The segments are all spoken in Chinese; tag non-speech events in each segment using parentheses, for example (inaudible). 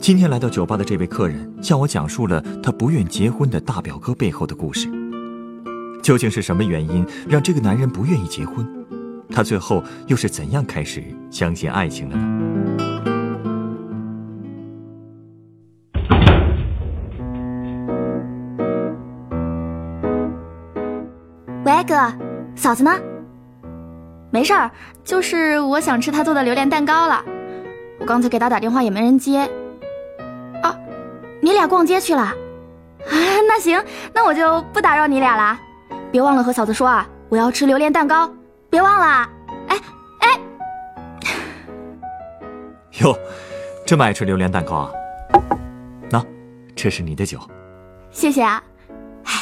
今天来到酒吧的这位客人向我讲述了他不愿结婚的大表哥背后的故事。究竟是什么原因让这个男人不愿意结婚？他最后又是怎样开始相信爱情的呢？喂，哥，嫂子呢？没事儿，就是我想吃他做的榴莲蛋糕了。我刚才给他打电话也没人接。啊，你俩逛街去了？啊，那行，那我就不打扰你俩了。别忘了和嫂子说啊，我要吃榴莲蛋糕，别忘了。哎哎，哟，这么爱吃榴莲蛋糕啊？喏，这是你的酒。谢谢啊。哎，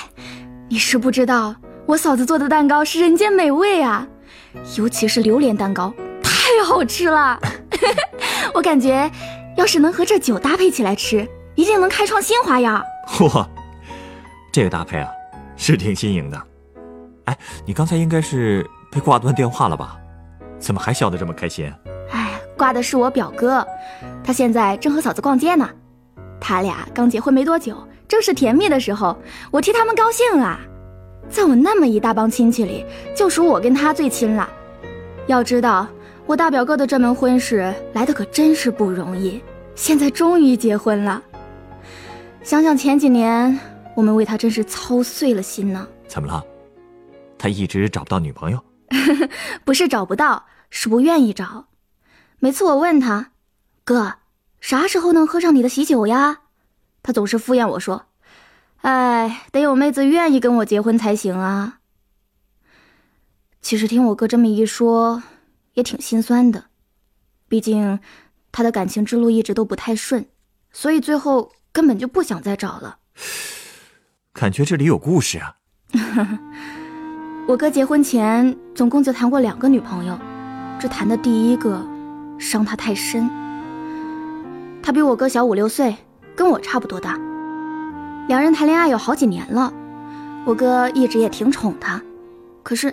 你是不知道，我嫂子做的蛋糕是人间美味啊，尤其是榴莲蛋糕，太好吃了。(laughs) (laughs) 我感觉，要是能和这酒搭配起来吃，一定能开创新花样。嚯，这个搭配啊，是挺新颖的。哎，你刚才应该是被挂断电话了吧？怎么还笑得这么开心？哎，挂的是我表哥，他现在正和嫂子逛街呢。他俩刚结婚没多久，正是甜蜜的时候，我替他们高兴啊。在我那么一大帮亲戚里，就属我跟他最亲了。要知道。我大表哥的这门婚事来的可真是不容易，现在终于结婚了。想想前几年，我们为他真是操碎了心呢。怎么了？他一直找不到女朋友？(laughs) 不是找不到，是不愿意找。每次我问他，哥，啥时候能喝上你的喜酒呀？他总是敷衍我说，哎，得有妹子愿意跟我结婚才行啊。其实听我哥这么一说。也挺心酸的，毕竟他的感情之路一直都不太顺，所以最后根本就不想再找了。感觉这里有故事啊！(laughs) 我哥结婚前总共就谈过两个女朋友，这谈的第一个伤他太深。他比我哥小五六岁，跟我差不多大，两人谈恋爱有好几年了，我哥一直也挺宠她，可是。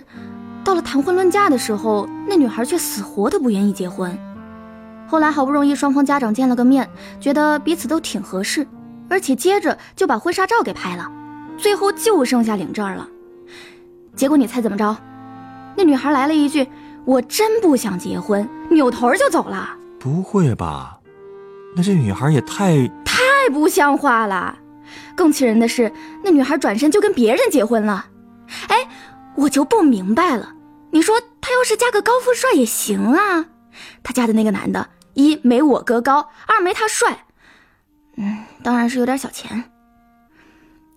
到了谈婚论嫁的时候，那女孩却死活都不愿意结婚。后来好不容易双方家长见了个面，觉得彼此都挺合适，而且接着就把婚纱照给拍了，最后就剩下领证了。结果你猜怎么着？那女孩来了一句：“我真不想结婚”，扭头就走了。不会吧？那这女孩也太……太不像话了！更气人的是，那女孩转身就跟别人结婚了。哎，我就不明白了。你说她要是嫁个高富帅也行啊，她嫁的那个男的，一没我哥高，二没他帅，嗯，当然是有点小钱。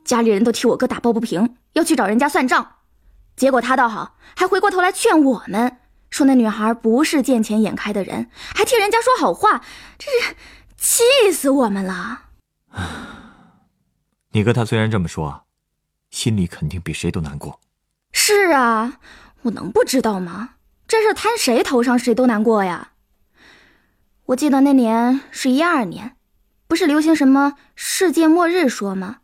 家里人都替我哥打抱不平，要去找人家算账，结果他倒好，还回过头来劝我们，说那女孩不是见钱眼开的人，还替人家说好话，真是气死我们了。你哥他虽然这么说，心里肯定比谁都难过。是啊。我能不知道吗？这事摊谁头上，谁都难过呀。我记得那年是一二年，不是流行什么世界末日说吗？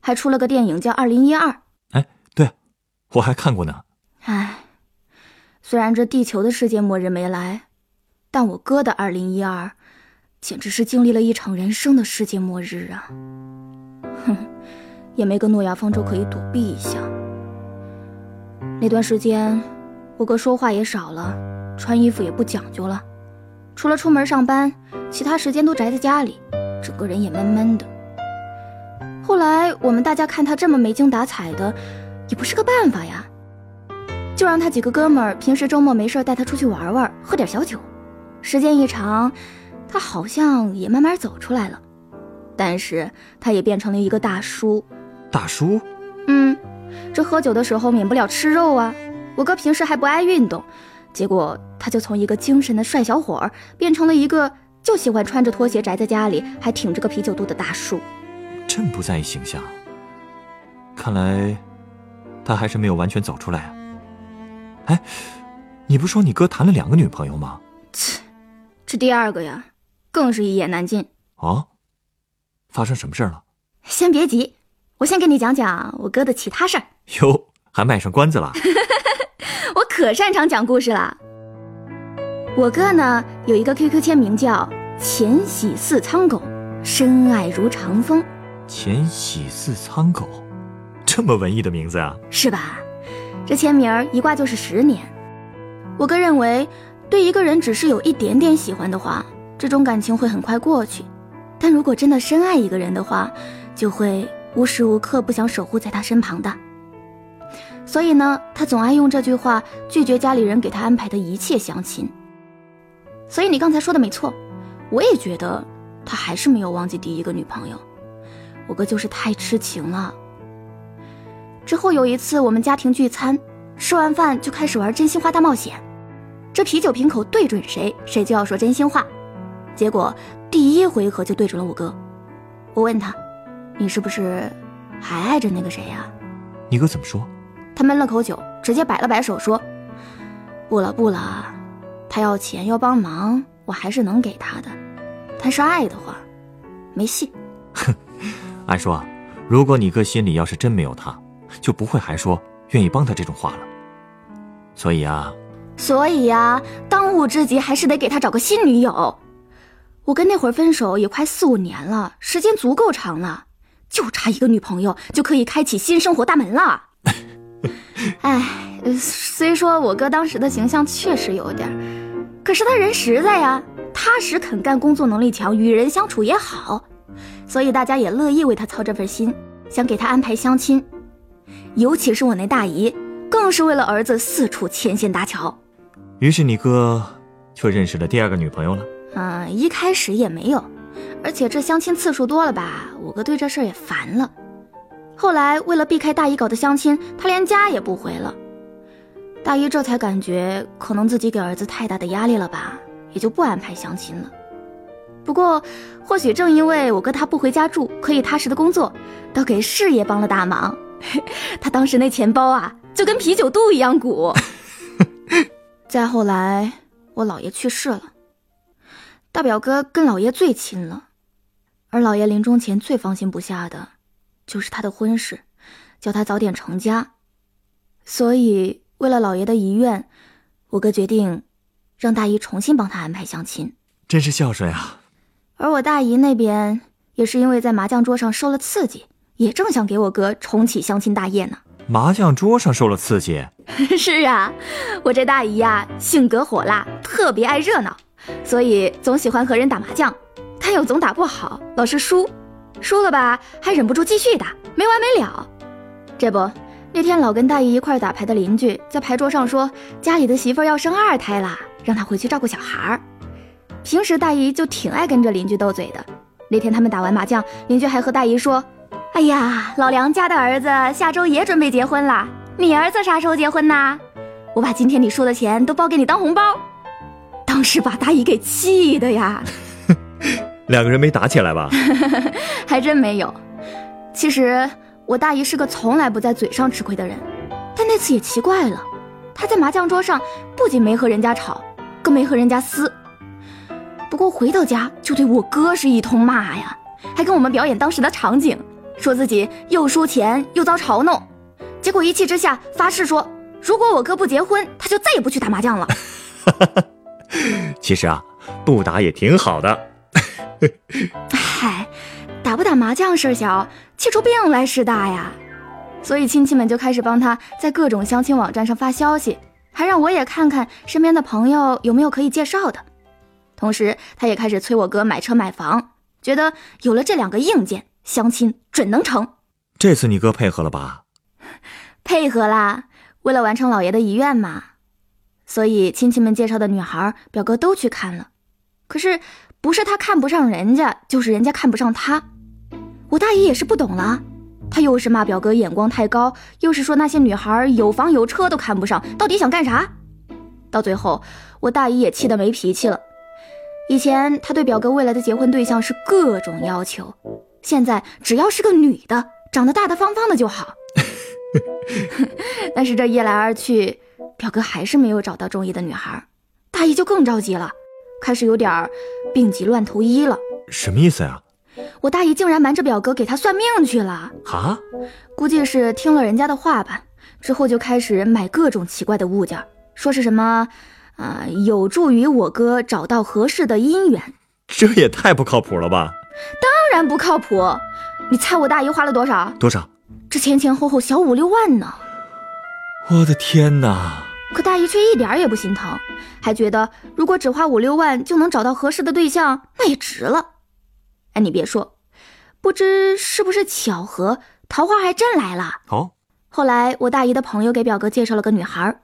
还出了个电影叫《二零一二》。哎，对，我还看过呢。哎，虽然这地球的世界末日没来，但我哥的二零一二，简直是经历了一场人生的世界末日啊！哼，也没个诺亚方舟可以躲避一下。那段时间，我哥说话也少了，穿衣服也不讲究了，除了出门上班，其他时间都宅在家里，整个人也闷闷的。后来我们大家看他这么没精打采的，也不是个办法呀，就让他几个哥们儿平时周末没事带他出去玩玩，喝点小酒。时间一长，他好像也慢慢走出来了，但是他也变成了一个大叔。大叔？嗯。这喝酒的时候免不了吃肉啊！我哥平时还不爱运动，结果他就从一个精神的帅小伙儿变成了一个就喜欢穿着拖鞋宅在家里，还挺着个啤酒肚的大叔。真不在意形象，看来他还是没有完全走出来啊。哎，你不说你哥谈了两个女朋友吗？切，这第二个呀，更是一言难尽。哦，发生什么事了？先别急，我先给你讲讲我哥的其他事儿。哟，还卖上关子了？(laughs) 我可擅长讲故事了。我哥呢，有一个 QQ 签名叫“浅喜似苍狗，深爱如长风”。浅喜似苍狗，这么文艺的名字啊？是吧？这签名一挂就是十年。我哥认为，对一个人只是有一点点喜欢的话，这种感情会很快过去；但如果真的深爱一个人的话，就会无时无刻不想守护在他身旁的。所以呢，他总爱用这句话拒绝家里人给他安排的一切相亲。所以你刚才说的没错，我也觉得他还是没有忘记第一个女朋友。我哥就是太痴情了。之后有一次我们家庭聚餐，吃完饭就开始玩真心话大冒险，这啤酒瓶口对准谁，谁就要说真心话。结果第一回合就对准了我哥。我问他：“你是不是还爱着那个谁呀？”你哥怎么说？他闷了口酒，直接摆了摆手说：“不了不了，他要钱要帮忙，我还是能给他的。但是爱的话，没戏。”哼，按说，如果你哥心里要是真没有他，就不会还说愿意帮他这种话了。所以啊，所以啊，当务之急还是得给他找个新女友。我跟那会儿分手也快四五年了，时间足够长了，就差一个女朋友就可以开启新生活大门了。(laughs) 哎，虽说我哥当时的形象确实有点，可是他人实在呀，踏实肯干，工作能力强，与人相处也好，所以大家也乐意为他操这份心，想给他安排相亲。尤其是我那大姨，更是为了儿子四处牵线搭桥。于是你哥就认识了第二个女朋友了。嗯，一开始也没有，而且这相亲次数多了吧，我哥对这事儿也烦了。后来为了避开大姨搞的相亲，他连家也不回了。大姨这才感觉可能自己给儿子太大的压力了吧，也就不安排相亲了。不过，或许正因为我哥他不回家住，可以踏实的工作，倒给事业帮了大忙。(laughs) 他当时那钱包啊，就跟啤酒肚一样鼓。(laughs) 再后来，我姥爷去世了。大表哥跟姥爷最亲了，而姥爷临终前最放心不下的，就是他的婚事，叫他早点成家。所以为了老爷的遗愿，我哥决定让大姨重新帮他安排相亲。真是孝顺啊！而我大姨那边也是因为在麻将桌上受了刺激，也正想给我哥重启相亲大业呢。麻将桌上受了刺激？(laughs) 是啊，我这大姨呀，性格火辣，特别爱热闹。所以总喜欢和人打麻将，但又总打不好，老是输，输了吧还忍不住继续打，没完没了。这不，那天老跟大姨一块打牌的邻居在牌桌上说家里的媳妇要生二胎了，让他回去照顾小孩儿。平时大姨就挺爱跟着邻居斗嘴的。那天他们打完麻将，邻居还和大姨说：“哎呀，老梁家的儿子下周也准备结婚了，你儿子啥时候结婚呐？我把今天你输的钱都包给你当红包。”当时把大姨给气的呀，(laughs) 两个人没打起来吧？(laughs) 还真没有。其实我大姨是个从来不在嘴上吃亏的人，但那次也奇怪了，她在麻将桌上不仅没和人家吵，更没和人家撕。不过回到家就对我哥是一通骂呀，还跟我们表演当时的场景，说自己又输钱又遭嘲弄，结果一气之下发誓说，如果我哥不结婚，他就再也不去打麻将了。(laughs) 其实啊，不打也挺好的。(laughs) 嗨，打不打麻将事儿小，气出病来事大呀。所以亲戚们就开始帮他在各种相亲网站上发消息，还让我也看看身边的朋友有没有可以介绍的。同时，他也开始催我哥买车买房，觉得有了这两个硬件，相亲准能成。这次你哥配合了吧？(laughs) 配合啦，为了完成老爷的遗愿嘛。所以亲戚们介绍的女孩，表哥都去看了，可是不是他看不上人家，就是人家看不上他。我大姨也是不懂了，她又是骂表哥眼光太高，又是说那些女孩有房有车都看不上，到底想干啥？到最后，我大姨也气得没脾气了。以前她对表哥未来的结婚对象是各种要求，现在只要是个女的，长得大大方方的就好。(laughs) (laughs) 但是这一来二去，表哥还是没有找到中意的女孩，大姨就更着急了，开始有点病急乱投医了。什么意思呀？我大姨竟然瞒着表哥给他算命去了啊！估计是听了人家的话吧，之后就开始买各种奇怪的物件，说是什么，啊，有助于我哥找到合适的姻缘。这也太不靠谱了吧！当然不靠谱。你猜我大姨花了多少？多少？这前前后后小五六万呢！我的天哪！可大姨却一点也不心疼，还觉得如果只花五六万就能找到合适的对象，那也值了。哎，你别说，不知是不是巧合，桃花还真来了。哦，后来我大姨的朋友给表哥介绍了个女孩，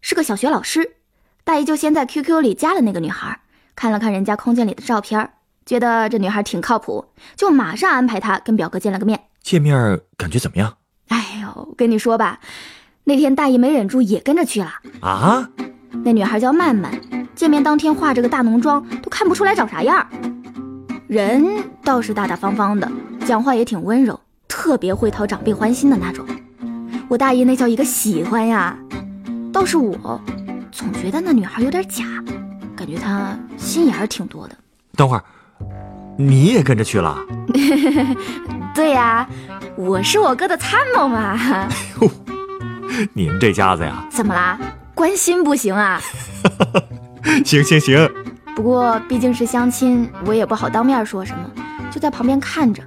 是个小学老师。大姨就先在 QQ 里加了那个女孩，看了看人家空间里的照片，觉得这女孩挺靠谱，就马上安排她跟表哥见了个面。见面感觉怎么样？哎呦，跟你说吧，那天大姨没忍住也跟着去了。啊？那女孩叫曼曼，见面当天化着个大浓妆，都看不出来长啥样。人倒是大大方方的，讲话也挺温柔，特别会讨长辈欢心的那种。我大姨那叫一个喜欢呀！倒是我，总觉得那女孩有点假，感觉她心眼儿挺多的。等会儿，你也跟着去了？(laughs) 对呀，我是我哥的参谋嘛。你们这家子呀？怎么啦？关心不行啊？行 (laughs) 行行。不过毕竟是相亲，我也不好当面说什么，就在旁边看着。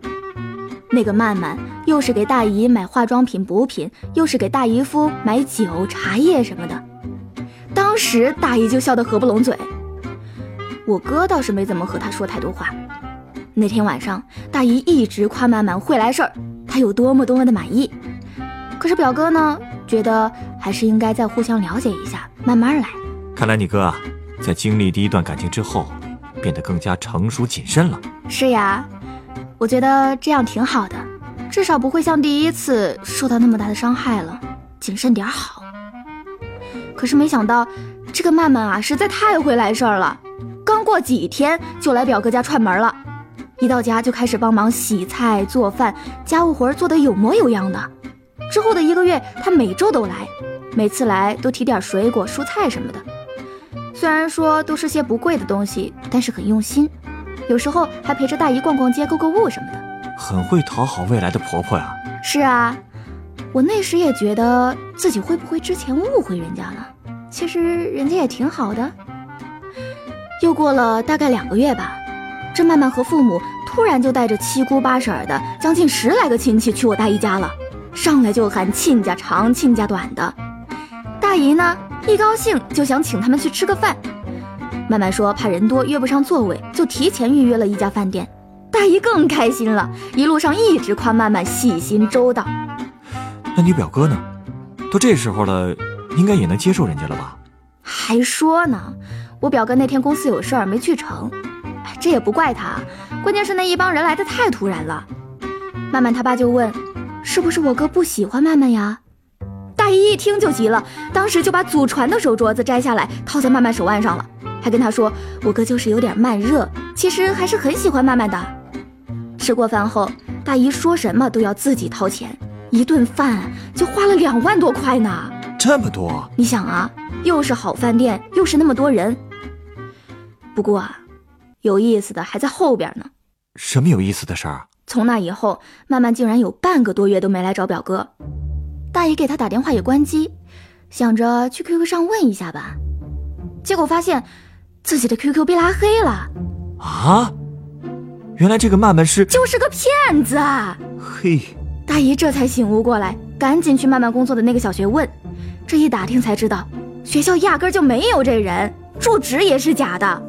那个曼曼又是给大姨买化妆品补品，又是给大姨夫买酒茶叶什么的。当时大姨就笑得合不拢嘴。我哥倒是没怎么和他说太多话。那天晚上，大姨一直夸曼曼会来事儿，他有多么多么的满意。可是表哥呢，觉得还是应该再互相了解一下，慢慢来。看来你哥啊。在经历第一段感情之后，变得更加成熟谨慎了。是呀，我觉得这样挺好的，至少不会像第一次受到那么大的伤害了。谨慎点好。可是没想到，这个曼曼啊，实在太会来事儿了。刚过几天就来表哥家串门了，一到家就开始帮忙洗菜做饭，家务活做得有模有样的。之后的一个月，他每周都来，每次来都提点水果、蔬菜什么的。虽然说都是些不贵的东西，但是很用心。有时候还陪着大姨逛逛街、购购物什么的，很会讨好未来的婆婆呀。是啊，我那时也觉得自己会不会之前误会人家了？其实人家也挺好的。又过了大概两个月吧，这曼曼和父母突然就带着七姑八婶的将近十来个亲戚去我大姨家了，上来就喊亲家长、亲家短的。大姨呢？一高兴就想请他们去吃个饭，曼曼说怕人多约不上座位，就提前预约了一家饭店。大姨更开心了，一路上一直夸曼曼细心周到。那你表哥呢？都这时候了，应该也能接受人家了吧？还说呢，我表哥那天公司有事儿没去成，这也不怪他，关键是那一帮人来的太突然了。曼曼他爸就问，是不是我哥不喜欢曼曼呀？大姨一听就急了，当时就把祖传的手镯子摘下来套在曼曼手腕上了，还跟她说：“我哥就是有点慢热，其实还是很喜欢曼曼的。”吃过饭后，大姨说什么都要自己掏钱，一顿饭就花了两万多块呢。这么多？你想啊，又是好饭店，又是那么多人。不过啊，有意思的还在后边呢。什么有意思的事儿？从那以后，曼曼竟然有半个多月都没来找表哥。大爷给他打电话也关机，想着去 QQ 上问一下吧，结果发现自己的 QQ 被拉黑了。啊！原来这个曼曼是就是个骗子啊！嘿，大姨这才醒悟过来，赶紧去曼曼工作的那个小学问。这一打听才知道，学校压根就没有这人，住址也是假的。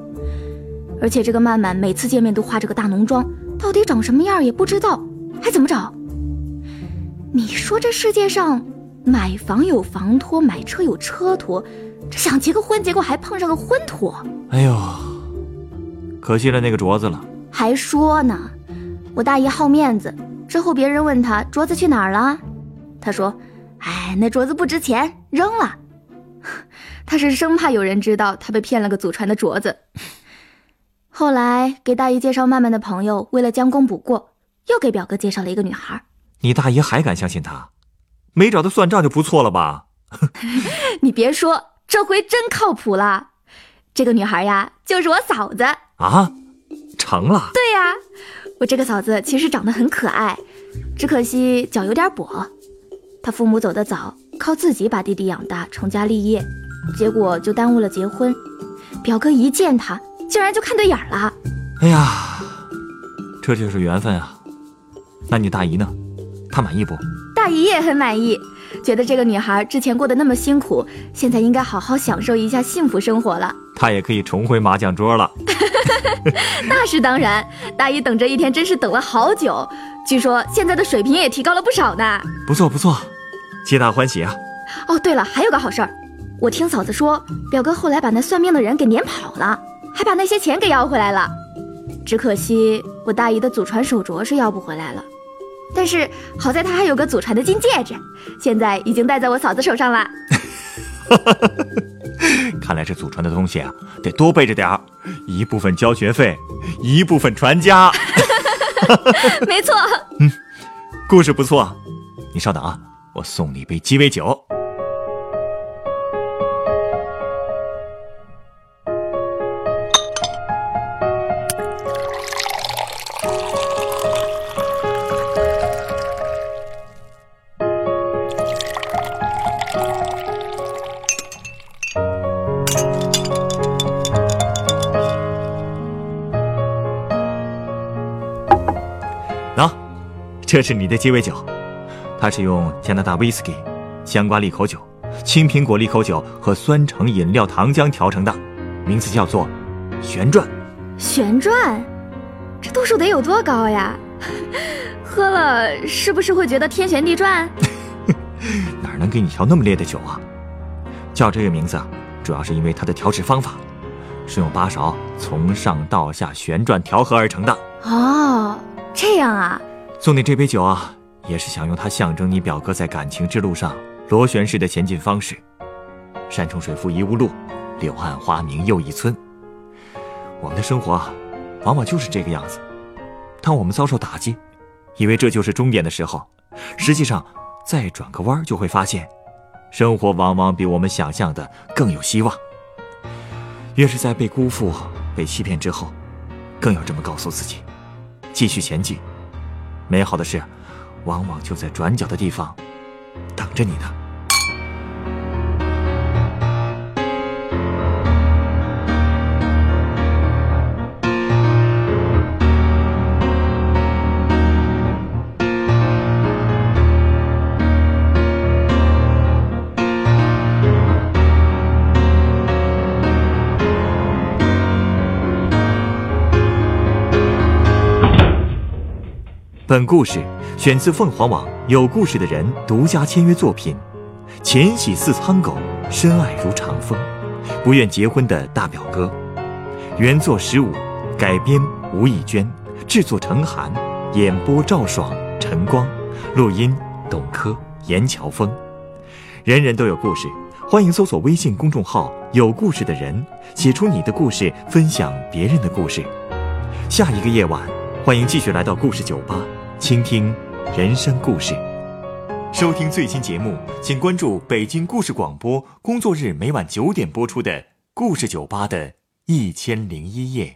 而且这个曼曼每次见面都化着个大浓妆，到底长什么样也不知道，还怎么找？你说这世界上，买房有房托，买车有车托，这想结个婚，结果还碰上个婚托。哎呦，可惜了那个镯子了。还说呢，我大姨好面子，之后别人问他镯子去哪儿了，他说：“哎，那镯子不值钱，扔了。(laughs) ”他是生怕有人知道他被骗了个祖传的镯子。(laughs) 后来给大姨介绍曼曼的朋友，为了将功补过，又给表哥介绍了一个女孩。你大姨还敢相信他？没找他算账就不错了吧？(laughs) 你别说，这回真靠谱了。这个女孩呀，就是我嫂子啊。成了。对呀，我这个嫂子其实长得很可爱，只可惜脚有点跛。她父母走得早，靠自己把弟弟养大，成家立业，结果就耽误了结婚。表哥一见她，竟然就看对眼了。哎呀，这就是缘分啊！那你大姨呢？她满意不？大姨也很满意，觉得这个女孩之前过得那么辛苦，现在应该好好享受一下幸福生活了。她也可以重回麻将桌了。(laughs) 那是当然，大姨等这一天真是等了好久。据说现在的水平也提高了不少呢。不错不错，皆大欢喜啊。哦，对了，还有个好事儿，我听嫂子说，表哥后来把那算命的人给撵跑了，还把那些钱给要回来了。只可惜我大姨的祖传手镯是要不回来了，但是好在他还有个祖传的金戒指，现在已经戴在我嫂子手上了。(laughs) 看来这祖传的东西啊，得多备着点儿，一部分交学费，一部分传家。(laughs) 没错。嗯，故事不错，你稍等啊，我送你一杯鸡尾酒。这是你的鸡尾酒，它是用加拿大威士忌、香瓜利口酒、青苹果利口酒和酸橙饮料糖浆调成的，名字叫做“旋转”。旋转，这度数得有多高呀？(laughs) 喝了是不是会觉得天旋地转？(laughs) 哪能给你调那么烈的酒啊？叫这个名字，主要是因为它的调制方法，是用八勺从上到下旋转调和而成的。哦，这样啊。送你这杯酒啊，也是想用它象征你表哥在感情之路上螺旋式的前进方式。山重水复疑无路，柳暗花明又一村。我们的生活啊，往往就是这个样子。当我们遭受打击，以为这就是终点的时候，实际上再转个弯就会发现，生活往往比我们想象的更有希望。越是在被辜负、被欺骗之后，更要这么告诉自己：继续前进。美好的事，往往就在转角的地方等着你呢。本故事选自凤凰网有故事的人独家签约作品，《浅喜似苍狗，深爱如长风》，不愿结婚的大表哥。原作十五，改编吴艺娟，制作陈寒，演播赵爽、陈光，录音董珂、严乔峰。人人都有故事，欢迎搜索微信公众号“有故事的人”，写出你的故事，分享别人的故事。下一个夜晚，欢迎继续来到故事酒吧。倾听人生故事，收听最新节目，请关注北京故事广播。工作日每晚九点播出的《故事酒吧》的一千零一夜。